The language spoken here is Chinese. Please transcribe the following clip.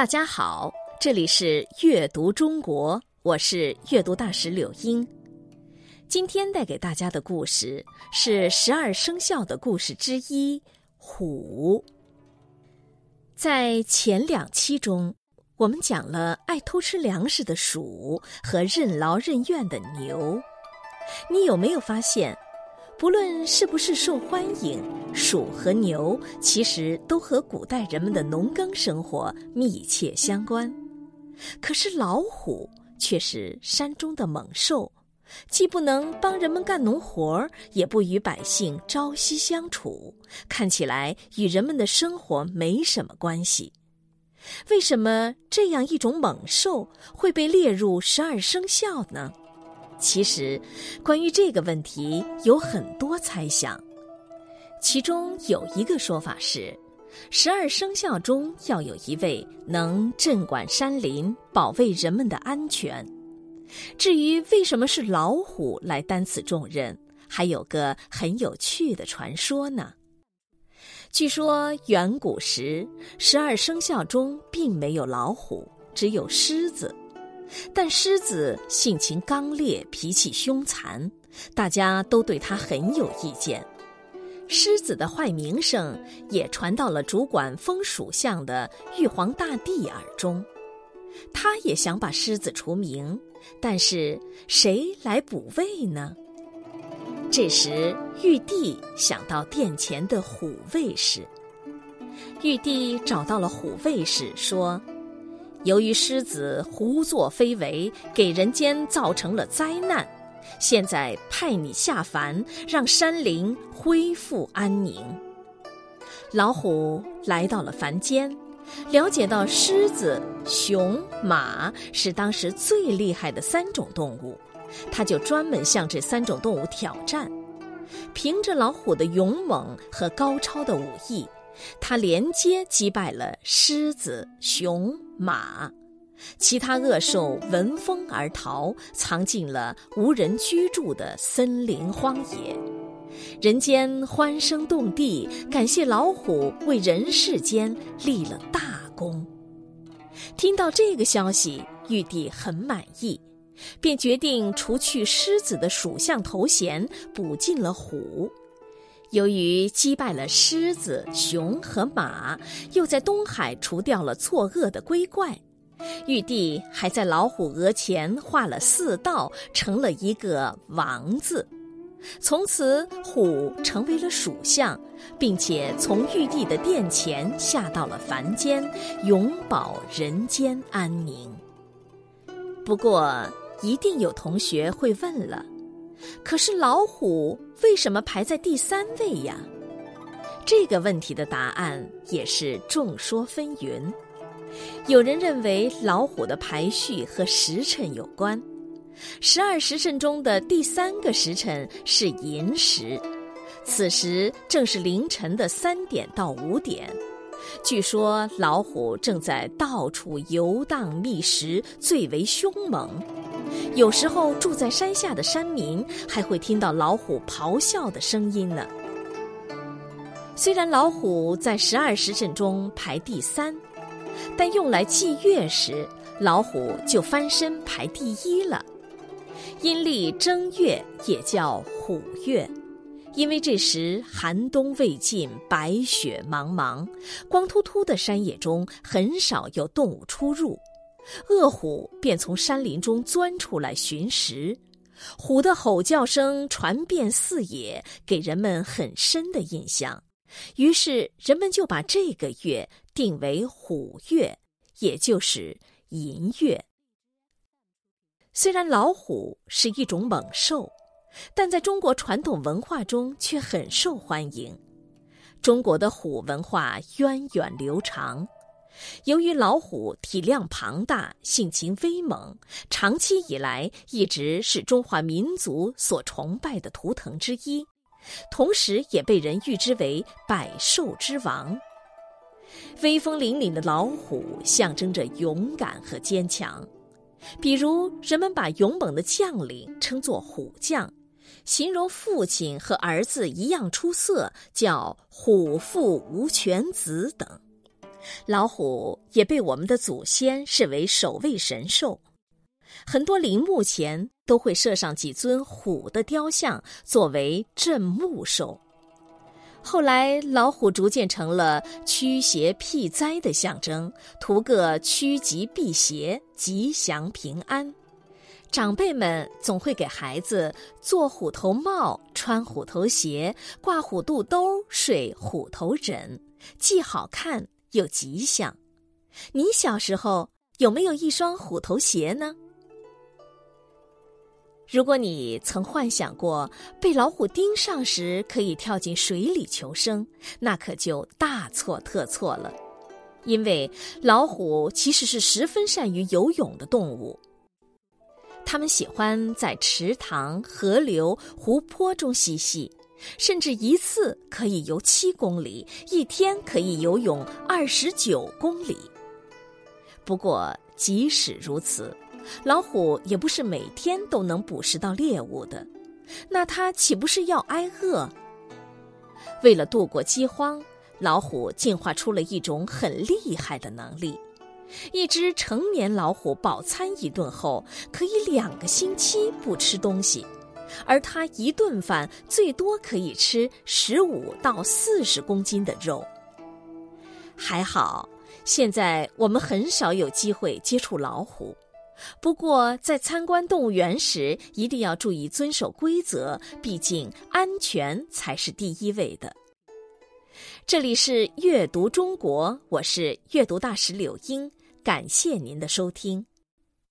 大家好，这里是阅读中国，我是阅读大使柳英。今天带给大家的故事是十二生肖的故事之一——虎。在前两期中，我们讲了爱偷吃粮食的鼠和任劳任怨的牛。你有没有发现？不论是不是受欢迎，鼠和牛其实都和古代人们的农耕生活密切相关。可是老虎却是山中的猛兽，既不能帮人们干农活，也不与百姓朝夕相处，看起来与人们的生活没什么关系。为什么这样一种猛兽会被列入十二生肖呢？其实，关于这个问题有很多猜想，其中有一个说法是，十二生肖中要有一位能镇管山林、保卫人们的安全。至于为什么是老虎来担此重任，还有个很有趣的传说呢。据说远古时，十二生肖中并没有老虎，只有狮子。但狮子性情刚烈，脾气凶残，大家都对他很有意见。狮子的坏名声也传到了主管风属相的玉皇大帝耳中，他也想把狮子除名，但是谁来补位呢？这时，玉帝想到殿前的虎卫士，玉帝找到了虎卫士，说。由于狮子胡作非为，给人间造成了灾难，现在派你下凡，让山林恢复安宁。老虎来到了凡间，了解到狮子、熊、马是当时最厉害的三种动物，他就专门向这三种动物挑战。凭着老虎的勇猛和高超的武艺。他连接击败了狮子、熊、马，其他恶兽闻风而逃，藏进了无人居住的森林荒野。人间欢声动地，感谢老虎为人世间立了大功。听到这个消息，玉帝很满意，便决定除去狮子的属相头衔，补进了虎。由于击败了狮子、熊和马，又在东海除掉了作恶的龟怪，玉帝还在老虎额前画了四道，成了一个王字。从此，虎成为了属相，并且从玉帝的殿前下到了凡间，永保人间安宁。不过，一定有同学会问了。可是老虎为什么排在第三位呀？这个问题的答案也是众说纷纭。有人认为老虎的排序和时辰有关，十二时辰中的第三个时辰是寅时，此时正是凌晨的三点到五点。据说老虎正在到处游荡觅食，最为凶猛。有时候住在山下的山民还会听到老虎咆哮的声音呢。虽然老虎在十二时辰中排第三，但用来祭月时，老虎就翻身排第一了。阴历正月也叫虎月，因为这时寒冬未尽，白雪茫茫，光秃秃的山野中很少有动物出入。恶虎便从山林中钻出来寻食，虎的吼叫声传遍四野，给人们很深的印象。于是人们就把这个月定为虎月，也就是寅月。虽然老虎是一种猛兽，但在中国传统文化中却很受欢迎。中国的虎文化源远流长。由于老虎体量庞大、性情威猛，长期以来一直是中华民族所崇拜的图腾之一，同时也被人誉之为百兽之王。威风凛凛的老虎象征着勇敢和坚强，比如人们把勇猛的将领称作虎将，形容父亲和儿子一样出色，叫虎父无犬子等。老虎也被我们的祖先视为守卫神兽，很多陵墓前都会设上几尊虎的雕像，作为镇墓兽。后来，老虎逐渐成了驱邪辟灾的象征，图个趋吉避邪、吉祥平安。长辈们总会给孩子做虎头帽、穿虎头鞋、挂虎肚兜、睡虎头枕，既好看又吉祥。你小时候有没有一双虎头鞋呢？如果你曾幻想过被老虎盯上时可以跳进水里求生，那可就大错特错了。因为老虎其实是十分善于游泳的动物，它们喜欢在池塘、河流、湖泊中嬉戏，甚至一次可以游七公里，一天可以游泳二十九公里。不过，即使如此。老虎也不是每天都能捕食到猎物的，那它岂不是要挨饿？为了度过饥荒，老虎进化出了一种很厉害的能力：一只成年老虎饱餐一顿后，可以两个星期不吃东西，而它一顿饭最多可以吃十五到四十公斤的肉。还好，现在我们很少有机会接触老虎。不过，在参观动物园时，一定要注意遵守规则，毕竟安全才是第一位的。这里是阅读中国，我是阅读大使柳英，感谢您的收听。